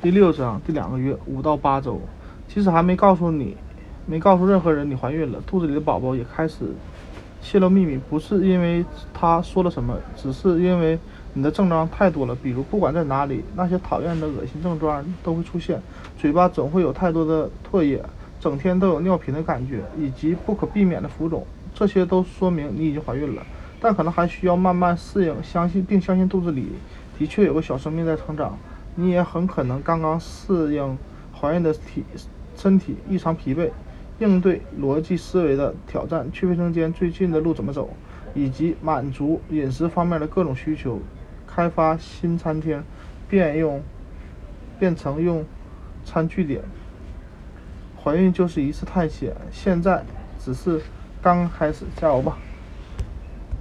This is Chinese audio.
第六章第两个月五到八周，即使还没告诉你，没告诉任何人你怀孕了，肚子里的宝宝也开始泄露秘密，不是因为他说了什么，只是因为你的症状太多了。比如不管在哪里，那些讨厌的恶心症状都会出现，嘴巴总会有太多的唾液，整天都有尿频的感觉，以及不可避免的浮肿，这些都说明你已经怀孕了，但可能还需要慢慢适应，相信并相信肚子里的确有个小生命在成长。你也很可能刚刚适应怀孕的体身体异常疲惫，应对逻辑思维的挑战，去卫生间最近的路怎么走，以及满足饮食方面的各种需求，开发新餐厅，变用变成用餐据点。怀孕就是一次探险，现在只是刚刚开始，加油吧！